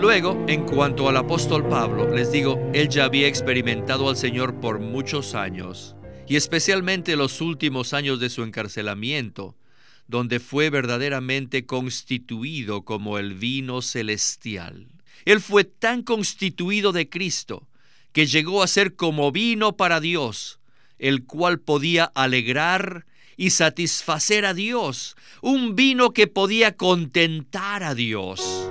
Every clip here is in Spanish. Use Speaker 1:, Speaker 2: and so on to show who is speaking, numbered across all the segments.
Speaker 1: Luego, en cuanto al apóstol Pablo, les digo, él ya había experimentado al Señor por muchos años, y especialmente los últimos años de su encarcelamiento, donde fue verdaderamente constituido como el vino celestial. Él fue tan constituido de Cristo que llegó a ser como vino para Dios, el cual podía alegrar y satisfacer a Dios, un vino que podía contentar a Dios.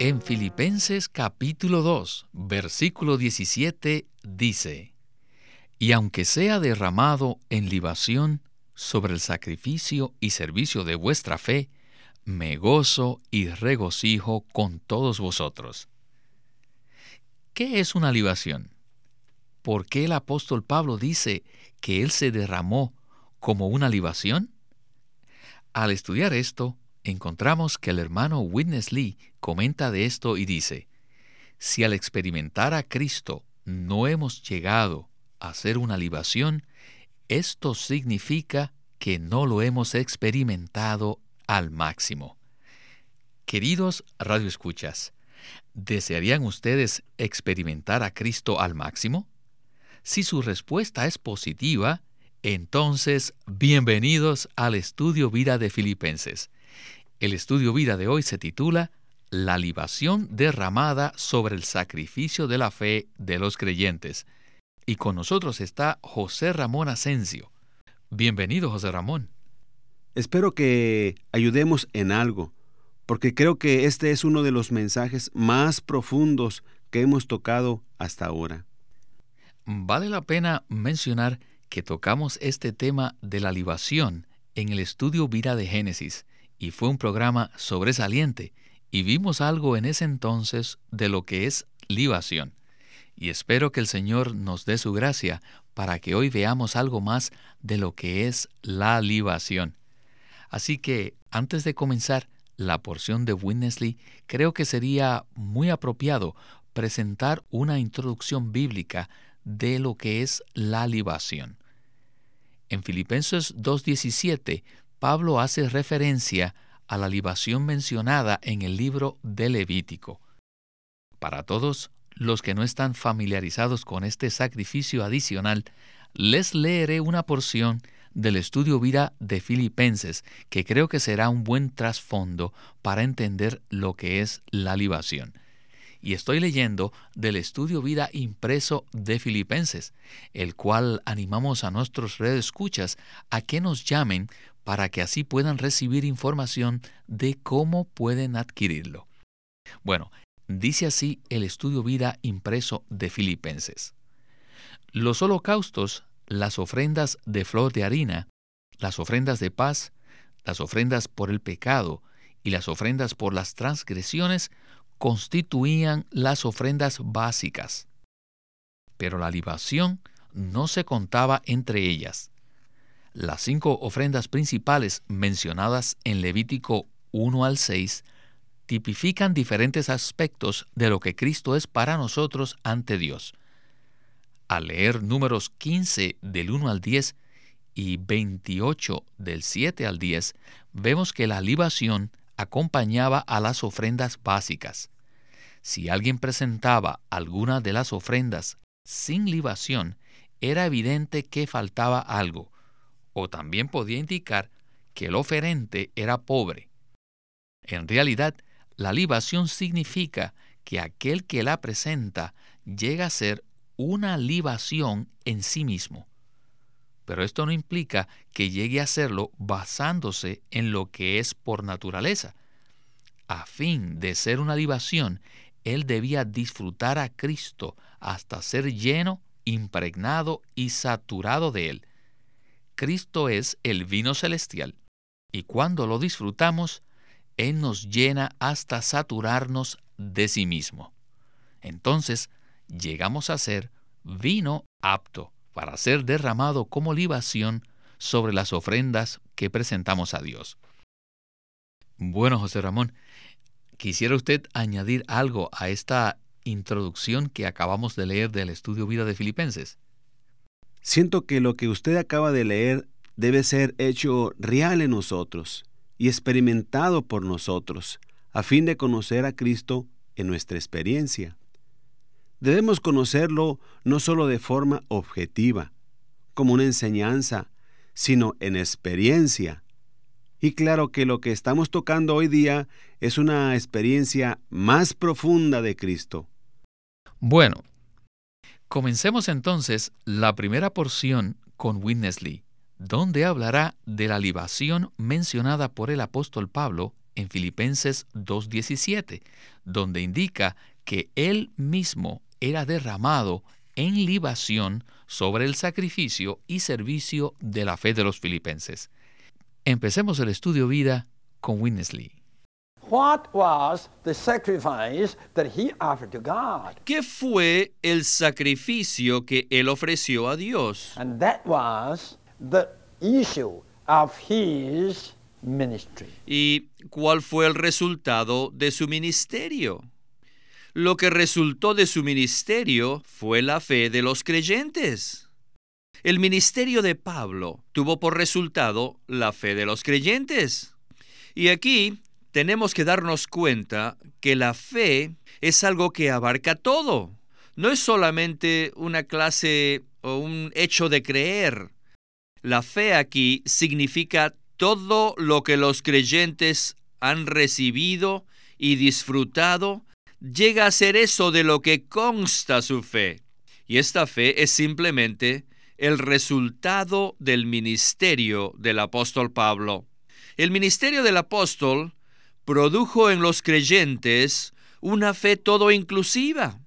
Speaker 2: En Filipenses capítulo 2, versículo 17 dice, Y aunque sea derramado en libación sobre el sacrificio y servicio de vuestra fe, me gozo y regocijo con todos vosotros. ¿Qué es una libación? ¿Por qué el apóstol Pablo dice que él se derramó como una libación? Al estudiar esto, encontramos que el hermano Witness Lee comenta de esto y dice, si al experimentar a Cristo no hemos llegado a ser una libación, esto significa que no lo hemos experimentado al máximo. Queridos radioescuchas, ¿desearían ustedes experimentar a Cristo al máximo? Si su respuesta es positiva, entonces bienvenidos al estudio vida de Filipenses. El estudio vida de hoy se titula La libación derramada sobre el sacrificio de la fe de los creyentes. Y con nosotros está José Ramón Asensio. Bienvenido, José Ramón.
Speaker 3: Espero que ayudemos en algo, porque creo que este es uno de los mensajes más profundos que hemos tocado hasta ahora.
Speaker 2: Vale la pena mencionar que tocamos este tema de la libación en el estudio Vida de Génesis y fue un programa sobresaliente y vimos algo en ese entonces de lo que es libación. Y espero que el Señor nos dé su gracia para que hoy veamos algo más de lo que es la libación. Así que, antes de comenzar la porción de Winnesley, creo que sería muy apropiado presentar una introducción bíblica de lo que es la libación. En Filipenses 2.17 Pablo hace referencia a la libación mencionada en el libro de Levítico. Para todos los que no están familiarizados con este sacrificio adicional, les leeré una porción del estudio vida de Filipenses que creo que será un buen trasfondo para entender lo que es la libación. Y estoy leyendo del estudio vida impreso de Filipenses, el cual animamos a nuestros redes escuchas a que nos llamen para que así puedan recibir información de cómo pueden adquirirlo. Bueno, dice así el estudio vida impreso de Filipenses. Los holocaustos, las ofrendas de flor de harina, las ofrendas de paz, las ofrendas por el pecado y las ofrendas por las transgresiones constituían las ofrendas básicas. Pero la libación no se contaba entre ellas. Las cinco ofrendas principales mencionadas en Levítico 1 al 6 tipifican diferentes aspectos de lo que Cristo es para nosotros ante Dios. Al leer números 15 del 1 al 10 y 28 del 7 al 10, vemos que la libación acompañaba a las ofrendas básicas. Si alguien presentaba alguna de las ofrendas sin libación, era evidente que faltaba algo, o también podía indicar que el oferente era pobre. En realidad, la libación significa que aquel que la presenta llega a ser una libación en sí mismo. Pero esto no implica que llegue a serlo basándose en lo que es por naturaleza. A fin de ser una libación, él debía disfrutar a Cristo hasta ser lleno, impregnado y saturado de él. Cristo es el vino celestial, y cuando lo disfrutamos, Él nos llena hasta saturarnos de sí mismo. Entonces, llegamos a ser vino apto para ser derramado como libación sobre las ofrendas que presentamos a Dios. Bueno, José Ramón, ¿quisiera usted añadir algo a esta introducción que acabamos de leer del estudio Vida de Filipenses?
Speaker 3: Siento que lo que usted acaba de leer debe ser hecho real en nosotros y experimentado por nosotros, a fin de conocer a Cristo en nuestra experiencia. Debemos conocerlo no solo de forma objetiva, como una enseñanza, sino en experiencia. Y claro que lo que estamos tocando hoy día es una experiencia más profunda de Cristo.
Speaker 2: Bueno, comencemos entonces la primera porción con Witness Lee donde hablará de la libación mencionada por el apóstol Pablo en Filipenses 2.17, donde indica que él mismo era derramado en libación sobre el sacrificio y servicio de la fe de los filipenses. Empecemos el estudio vida con
Speaker 1: ¿Qué fue el sacrificio que él ofreció a Dios? ¿Y cuál fue el resultado de su ministerio? Lo que resultó de su ministerio fue la fe de los creyentes. El ministerio de Pablo tuvo por resultado la fe de los creyentes. Y aquí tenemos que darnos cuenta que la fe es algo que abarca todo. No es solamente una clase o un hecho de creer. La fe aquí significa todo lo que los creyentes han recibido y disfrutado, llega a ser eso de lo que consta su fe. Y esta fe es simplemente el resultado del ministerio del apóstol Pablo. El ministerio del apóstol produjo en los creyentes una fe todo inclusiva.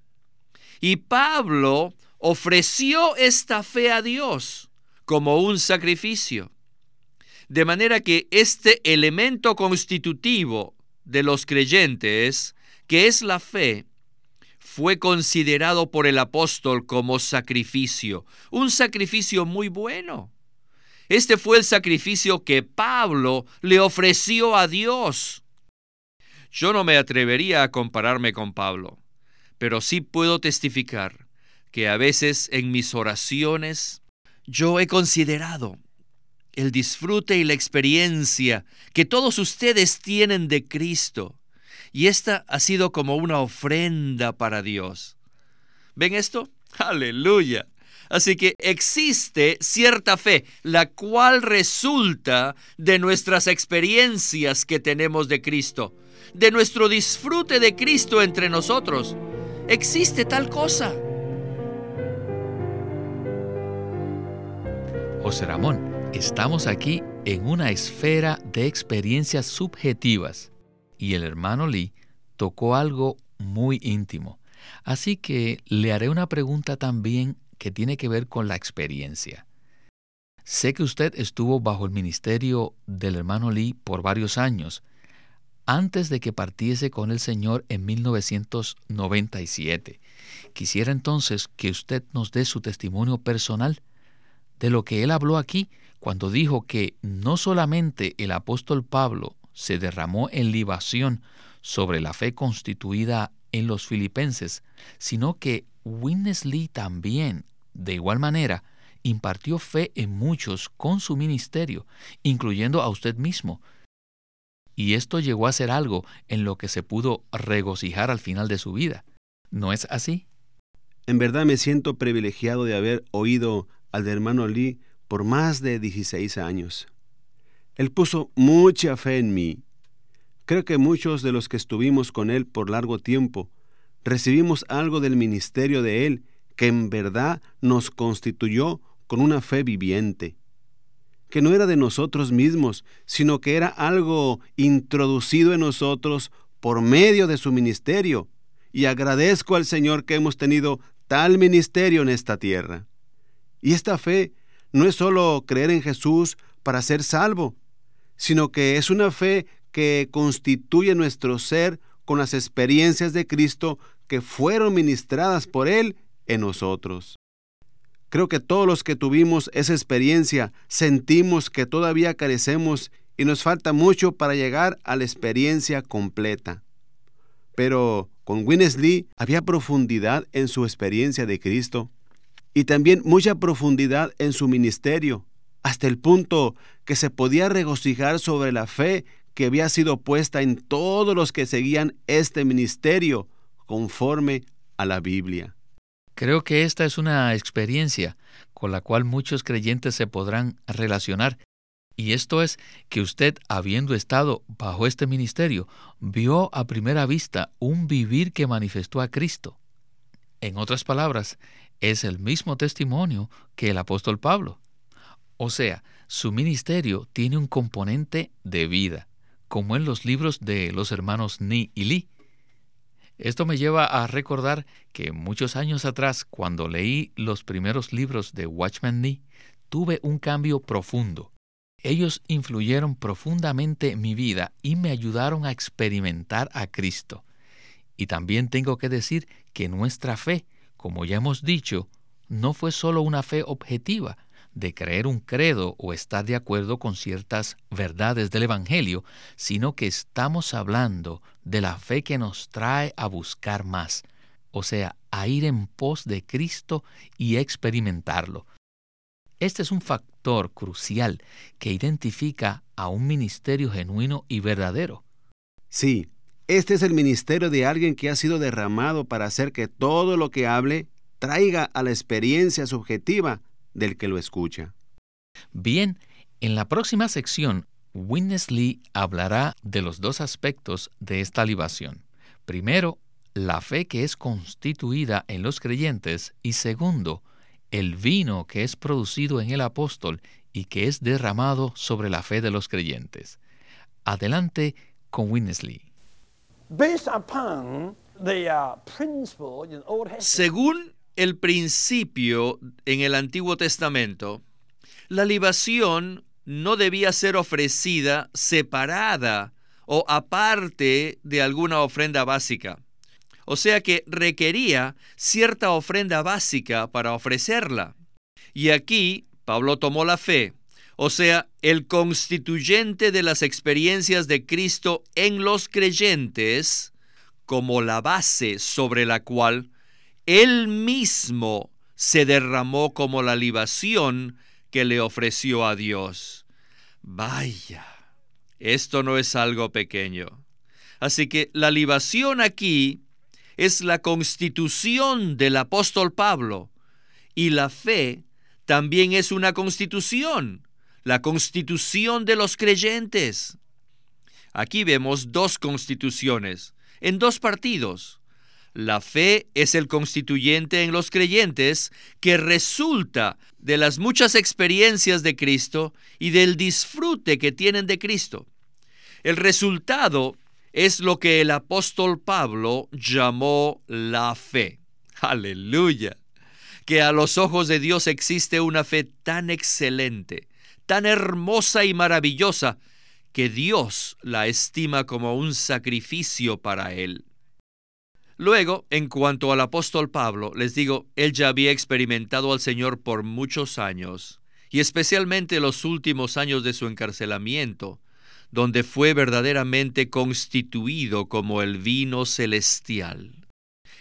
Speaker 1: Y Pablo ofreció esta fe a Dios como un sacrificio. De manera que este elemento constitutivo de los creyentes, que es la fe, fue considerado por el apóstol como sacrificio, un sacrificio muy bueno. Este fue el sacrificio que Pablo le ofreció a Dios. Yo no me atrevería a compararme con Pablo, pero sí puedo testificar que a veces en mis oraciones yo he considerado el disfrute y la experiencia que todos ustedes tienen de Cristo. Y esta ha sido como una ofrenda para Dios. ¿Ven esto? Aleluya. Así que existe cierta fe, la cual resulta de nuestras experiencias que tenemos de Cristo, de nuestro disfrute de Cristo entre nosotros. Existe tal cosa.
Speaker 2: José Ramón, estamos aquí en una esfera de experiencias subjetivas y el hermano Lee tocó algo muy íntimo. Así que le haré una pregunta también que tiene que ver con la experiencia. Sé que usted estuvo bajo el ministerio del hermano Lee por varios años, antes de que partiese con el Señor en 1997. Quisiera entonces que usted nos dé su testimonio personal de lo que él habló aquí cuando dijo que no solamente el apóstol Pablo se derramó en libación sobre la fe constituida en los filipenses, sino que Winnesley también, de igual manera, impartió fe en muchos con su ministerio, incluyendo a usted mismo. Y esto llegó a ser algo en lo que se pudo regocijar al final de su vida. ¿No es así?
Speaker 3: En verdad me siento privilegiado de haber oído al hermano Lee por más de 16 años. Él puso mucha fe en mí. Creo que muchos de los que estuvimos con él por largo tiempo recibimos algo del ministerio de él que en verdad nos constituyó con una fe viviente, que no era de nosotros mismos, sino que era algo introducido en nosotros por medio de su ministerio, y agradezco al Señor que hemos tenido tal ministerio en esta tierra. Y esta fe no es solo creer en Jesús para ser salvo, sino que es una fe que constituye nuestro ser con las experiencias de Cristo que fueron ministradas por Él en nosotros. Creo que todos los que tuvimos esa experiencia sentimos que todavía carecemos y nos falta mucho para llegar a la experiencia completa. Pero con Winnesley había profundidad en su experiencia de Cristo y también mucha profundidad en su ministerio, hasta el punto que se podía regocijar sobre la fe que había sido puesta en todos los que seguían este ministerio conforme a la Biblia.
Speaker 2: Creo que esta es una experiencia con la cual muchos creyentes se podrán relacionar. Y esto es que usted, habiendo estado bajo este ministerio, vio a primera vista un vivir que manifestó a Cristo. En otras palabras, es el mismo testimonio que el apóstol Pablo. O sea, su ministerio tiene un componente de vida, como en los libros de los hermanos Ni y Li. Esto me lleva a recordar que muchos años atrás, cuando leí los primeros libros de Watchman Nee, tuve un cambio profundo. Ellos influyeron profundamente en mi vida y me ayudaron a experimentar a Cristo. Y también tengo que decir que nuestra fe, como ya hemos dicho, no fue solo una fe objetiva, de creer un credo o estar de acuerdo con ciertas verdades del Evangelio, sino que estamos hablando de la fe que nos trae a buscar más, o sea, a ir en pos de Cristo y experimentarlo. Este es un factor crucial que identifica a un ministerio genuino y verdadero.
Speaker 3: Sí, este es el ministerio de alguien que ha sido derramado para hacer que todo lo que hable traiga a la experiencia subjetiva del que lo escucha.
Speaker 2: Bien, en la próxima sección, Winnesley hablará de los dos aspectos de esta libación. Primero, la fe que es constituida en los creyentes y segundo, el vino que es producido en el apóstol y que es derramado sobre la fe de los creyentes. Adelante con Winnesley.
Speaker 1: Uh, Según el principio en el Antiguo Testamento, la libación no debía ser ofrecida separada o aparte de alguna ofrenda básica. O sea que requería cierta ofrenda básica para ofrecerla. Y aquí Pablo tomó la fe, o sea, el constituyente de las experiencias de Cristo en los creyentes, como la base sobre la cual él mismo se derramó como la libación que le ofreció a Dios. Vaya, esto no es algo pequeño. Así que la libación aquí es la constitución del apóstol Pablo y la fe también es una constitución, la constitución de los creyentes. Aquí vemos dos constituciones en dos partidos. La fe es el constituyente en los creyentes que resulta de las muchas experiencias de Cristo y del disfrute que tienen de Cristo. El resultado es lo que el apóstol Pablo llamó la fe. Aleluya. Que a los ojos de Dios existe una fe tan excelente, tan hermosa y maravillosa, que Dios la estima como un sacrificio para él. Luego, en cuanto al apóstol Pablo, les digo, él ya había experimentado al Señor por muchos años, y especialmente los últimos años de su encarcelamiento, donde fue verdaderamente constituido como el vino celestial.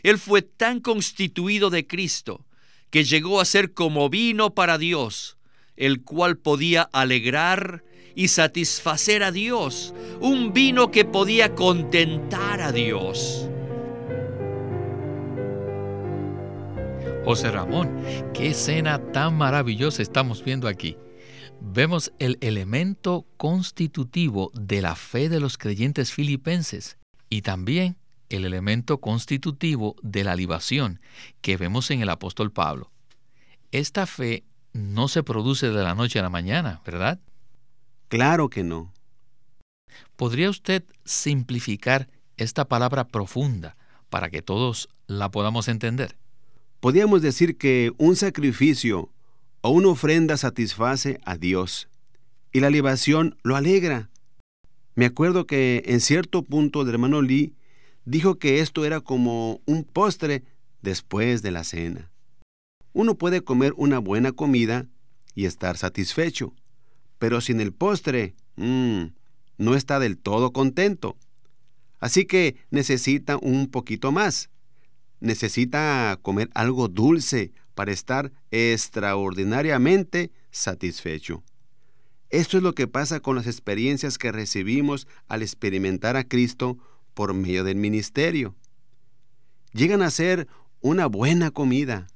Speaker 1: Él fue tan constituido de Cristo que llegó a ser como vino para Dios, el cual podía alegrar y satisfacer a Dios, un vino que podía contentar a Dios.
Speaker 2: José Ramón, qué escena tan maravillosa estamos viendo aquí. Vemos el elemento constitutivo de la fe de los creyentes filipenses y también el elemento constitutivo de la libación que vemos en el apóstol Pablo. Esta fe no se produce de la noche a la mañana, ¿verdad?
Speaker 3: Claro que no.
Speaker 2: ¿Podría usted simplificar esta palabra profunda para que todos la podamos entender?
Speaker 3: Podríamos decir que un sacrificio o una ofrenda satisface a Dios y la libación lo alegra. Me acuerdo que en cierto punto el hermano Lee dijo que esto era como un postre después de la cena. Uno puede comer una buena comida y estar satisfecho, pero sin el postre, mmm, no está del todo contento. Así que necesita un poquito más. Necesita comer algo dulce para estar extraordinariamente satisfecho. Esto es lo que pasa con las experiencias que recibimos al experimentar a Cristo por medio del ministerio. Llegan a ser una buena comida.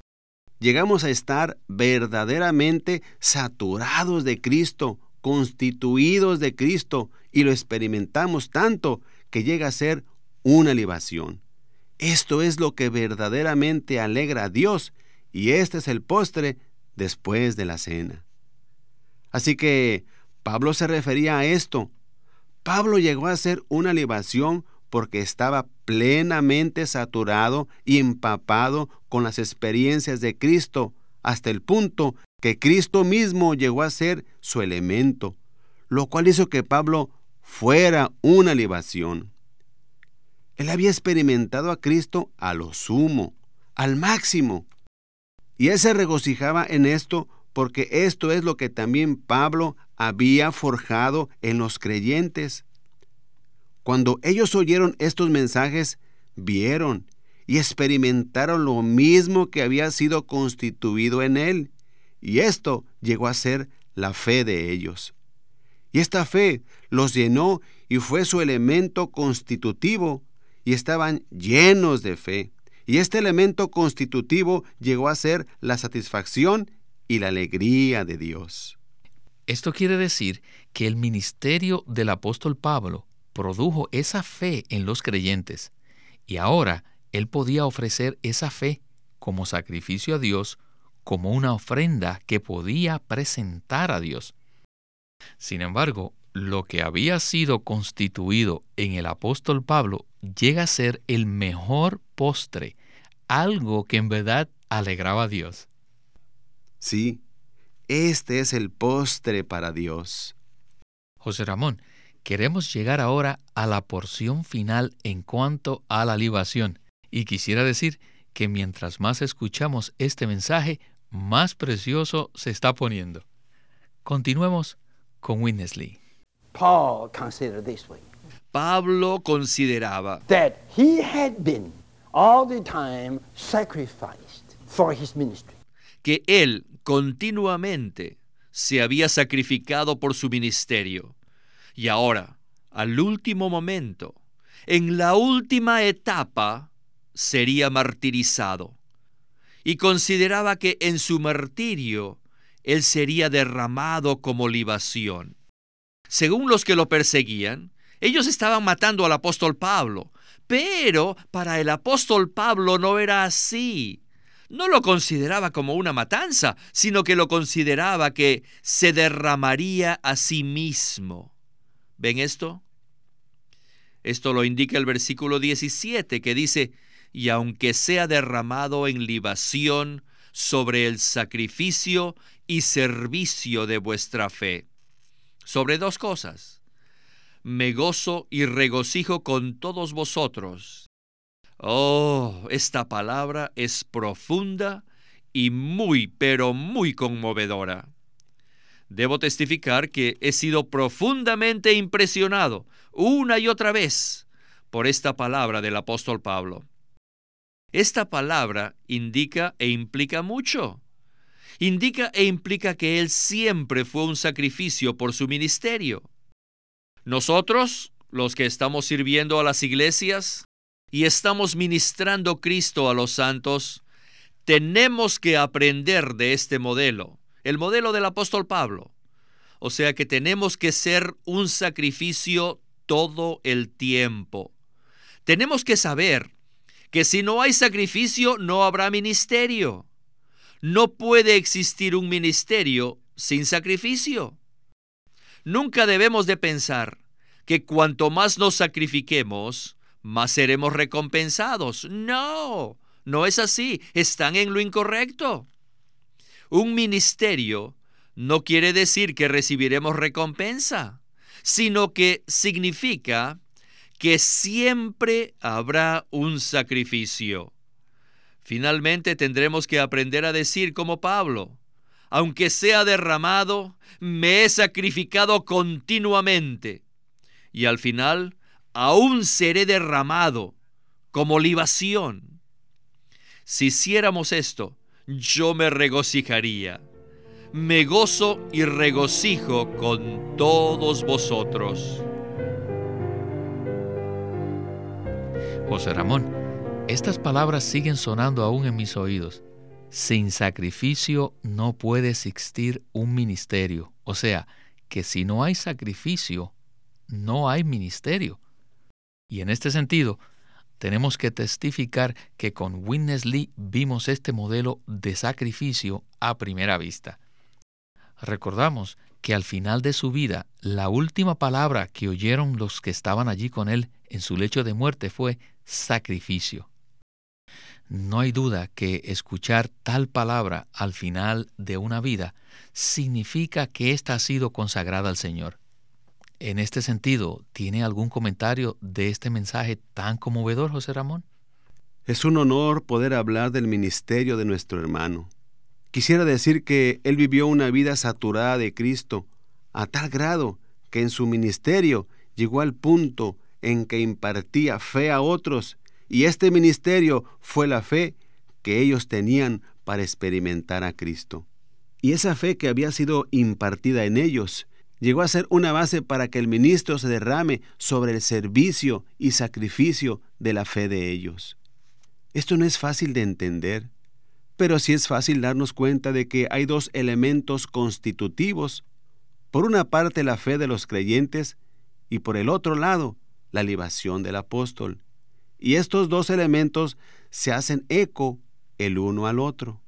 Speaker 3: Llegamos a estar verdaderamente saturados de Cristo, constituidos de Cristo, y lo experimentamos tanto que llega a ser una libación. Esto es lo que verdaderamente alegra a Dios, y este es el postre después de la cena. Así que Pablo se refería a esto. Pablo llegó a ser una libación porque estaba plenamente saturado y empapado con las experiencias de Cristo, hasta el punto que Cristo mismo llegó a ser su elemento, lo cual hizo que Pablo fuera una libación. Él había experimentado a Cristo a lo sumo, al máximo, y él se regocijaba en esto porque esto es lo que también Pablo había forjado en los creyentes. Cuando ellos oyeron estos mensajes, vieron y experimentaron lo mismo que había sido constituido en él, y esto llegó a ser la fe de ellos. Y esta fe los llenó y fue su elemento constitutivo, y estaban llenos de fe. Y este elemento constitutivo llegó a ser la satisfacción y la alegría de Dios.
Speaker 2: Esto quiere decir que el ministerio del apóstol Pablo produjo esa fe en los creyentes y ahora él podía ofrecer esa fe como sacrificio a Dios, como una ofrenda que podía presentar a Dios. Sin embargo, lo que había sido constituido en el apóstol Pablo llega a ser el mejor postre, algo que en verdad alegraba a Dios.
Speaker 3: Sí, este es el postre para Dios.
Speaker 2: José Ramón, queremos llegar ahora a la porción final en cuanto a la libación. Y quisiera decir que mientras más escuchamos este mensaje, más precioso se está poniendo. Continuemos con Winnesley.
Speaker 1: Pablo consideraba
Speaker 4: that he had been all the time sacrificed for his ministry.
Speaker 1: que él continuamente se había sacrificado por su ministerio. Y ahora, al último momento, en la última etapa, sería martirizado. Y consideraba que en su martirio él sería derramado como libación. Según los que lo perseguían, ellos estaban matando al apóstol Pablo, pero para el apóstol Pablo no era así no lo consideraba como una matanza, sino que lo consideraba que se derramaría a sí mismo. ¿Ven esto? Esto lo indica el versículo 17 que dice, y aunque sea derramado en libación sobre el sacrificio y servicio de vuestra fe. Sobre dos cosas. Me gozo y regocijo con todos vosotros Oh, esta palabra es profunda y muy, pero muy conmovedora. Debo testificar que he sido profundamente impresionado una y otra vez por esta palabra del apóstol Pablo. Esta palabra indica e implica mucho. Indica e implica que Él siempre fue un sacrificio por su ministerio. Nosotros, los que estamos sirviendo a las iglesias, y estamos ministrando Cristo a los santos, tenemos que aprender de este modelo, el modelo del apóstol Pablo. O sea que tenemos que ser un sacrificio todo el tiempo. Tenemos que saber que si no hay sacrificio no habrá ministerio. No puede existir un ministerio sin sacrificio. Nunca debemos de pensar que cuanto más nos sacrifiquemos, más seremos recompensados. No, no es así. Están en lo incorrecto. Un ministerio no quiere decir que recibiremos recompensa, sino que significa que siempre habrá un sacrificio. Finalmente tendremos que aprender a decir como Pablo, aunque sea derramado, me he sacrificado continuamente. Y al final, aún seré derramado como libación. Si hiciéramos esto, yo me regocijaría. Me gozo y regocijo con todos vosotros.
Speaker 2: José Ramón, estas palabras siguen sonando aún en mis oídos. Sin sacrificio no puede existir un ministerio. O sea, que si no hay sacrificio, no hay ministerio. Y en este sentido, tenemos que testificar que con Witness Lee vimos este modelo de sacrificio a primera vista. Recordamos que al final de su vida, la última palabra que oyeron los que estaban allí con él en su lecho de muerte fue sacrificio. No hay duda que escuchar tal palabra al final de una vida significa que ésta ha sido consagrada al Señor. En este sentido, ¿tiene algún comentario de este mensaje tan conmovedor, José Ramón?
Speaker 3: Es un honor poder hablar del ministerio de nuestro hermano. Quisiera decir que él vivió una vida saturada de Cristo, a tal grado que en su ministerio llegó al punto en que impartía fe a otros y este ministerio fue la fe que ellos tenían para experimentar a Cristo. Y esa fe que había sido impartida en ellos llegó a ser una base para que el ministro se derrame sobre el servicio y sacrificio de la fe de ellos. Esto no es fácil de entender, pero sí es fácil darnos cuenta de que hay dos elementos constitutivos. Por una parte la fe de los creyentes y por el otro lado la libación del apóstol. Y estos dos elementos se hacen eco el uno al otro.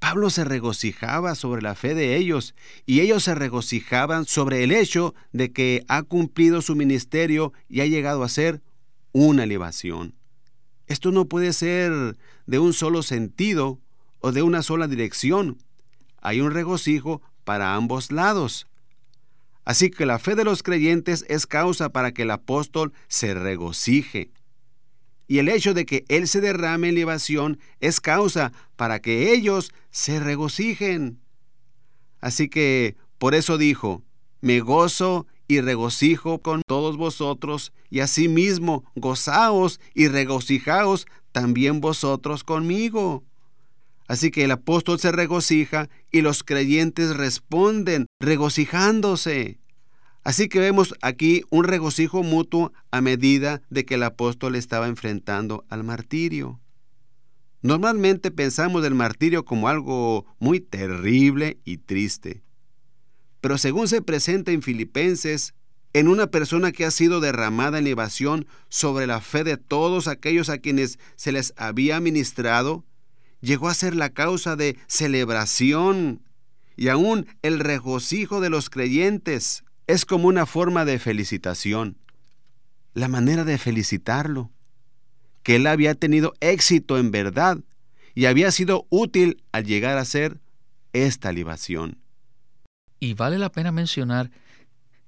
Speaker 3: Pablo se regocijaba sobre la fe de ellos y ellos se regocijaban sobre el hecho de que ha cumplido su ministerio y ha llegado a ser una libación. Esto no puede ser de un solo sentido o de una sola dirección. Hay un regocijo para ambos lados. Así que la fe de los creyentes es causa para que el apóstol se regocije y el hecho de que Él se derrame en libación es causa para que ellos se regocijen. Así que por eso dijo, me gozo y regocijo con todos vosotros, y asimismo gozaos y regocijaos también vosotros conmigo. Así que el apóstol se regocija y los creyentes responden regocijándose. Así que vemos aquí un regocijo mutuo a medida de que el apóstol estaba enfrentando al martirio. Normalmente pensamos del martirio como algo muy terrible y triste. Pero según se presenta en Filipenses, en una persona que ha sido derramada en evasión sobre la fe de todos aquellos a quienes se les había ministrado, llegó a ser la causa de celebración y aún el regocijo de los creyentes es como una forma de felicitación, la manera de felicitarlo, que él había tenido éxito en verdad y había sido útil al llegar a ser esta libación.
Speaker 2: Y vale la pena mencionar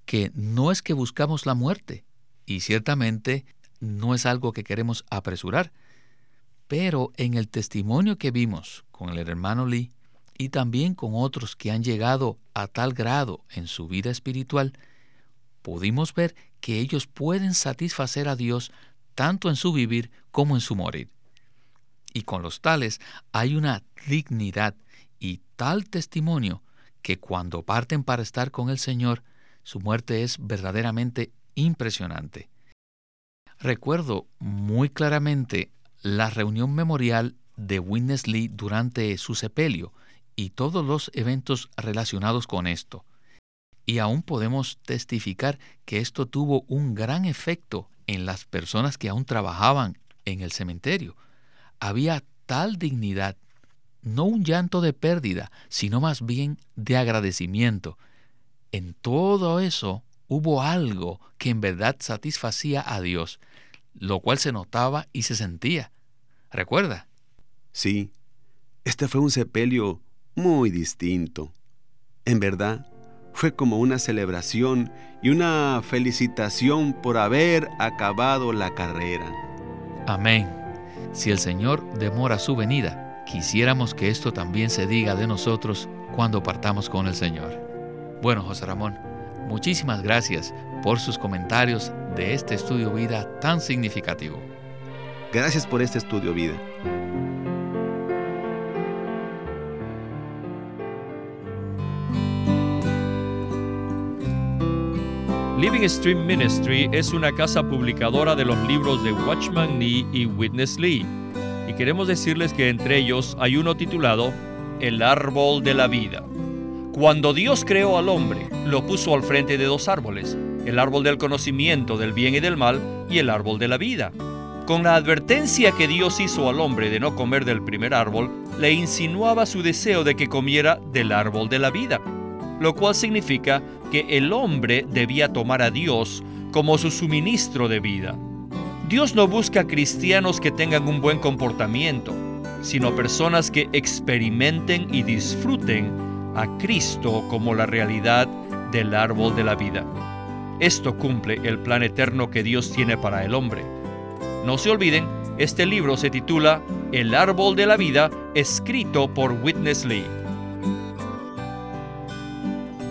Speaker 2: que no es que buscamos la muerte, y ciertamente no es algo que queremos apresurar, pero en el testimonio que vimos con el hermano Lee, y también con otros que han llegado a tal grado en su vida espiritual, pudimos ver que ellos pueden satisfacer a Dios tanto en su vivir como en su morir. Y con los tales hay una dignidad y tal testimonio que cuando parten para estar con el Señor, su muerte es verdaderamente impresionante. Recuerdo muy claramente la reunión memorial de Witness Lee durante su sepelio, y todos los eventos relacionados con esto. Y aún podemos testificar que esto tuvo un gran efecto en las personas que aún trabajaban en el cementerio. Había tal dignidad, no un llanto de pérdida, sino más bien de agradecimiento. En todo eso hubo algo que en verdad satisfacía a Dios, lo cual se notaba y se sentía. ¿Recuerda?
Speaker 3: Sí, este fue un sepelio muy distinto. En verdad, fue como una celebración y una felicitación por haber acabado la carrera.
Speaker 2: Amén. Si el Señor demora su venida, quisiéramos que esto también se diga de nosotros cuando partamos con el Señor. Bueno, José Ramón, muchísimas gracias por sus comentarios de este estudio vida tan significativo.
Speaker 3: Gracias por este estudio vida.
Speaker 1: Living Stream Ministry es una casa publicadora de los libros de Watchman Nee y Witness Lee. Y queremos decirles que entre ellos hay uno titulado El árbol de la vida. Cuando Dios creó al hombre, lo puso al frente de dos árboles, el árbol del conocimiento del bien y del mal y el árbol de la vida. Con la advertencia que Dios hizo al hombre de no comer del primer árbol, le insinuaba su deseo de que comiera del árbol de la vida, lo cual significa que el hombre debía tomar a Dios como su suministro de vida. Dios no busca cristianos que tengan un buen comportamiento, sino personas que experimenten y disfruten a Cristo como la realidad del árbol de la vida. Esto cumple el plan eterno que Dios tiene para el hombre. No se olviden, este libro se titula El árbol de la vida, escrito por Witness Lee.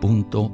Speaker 5: punto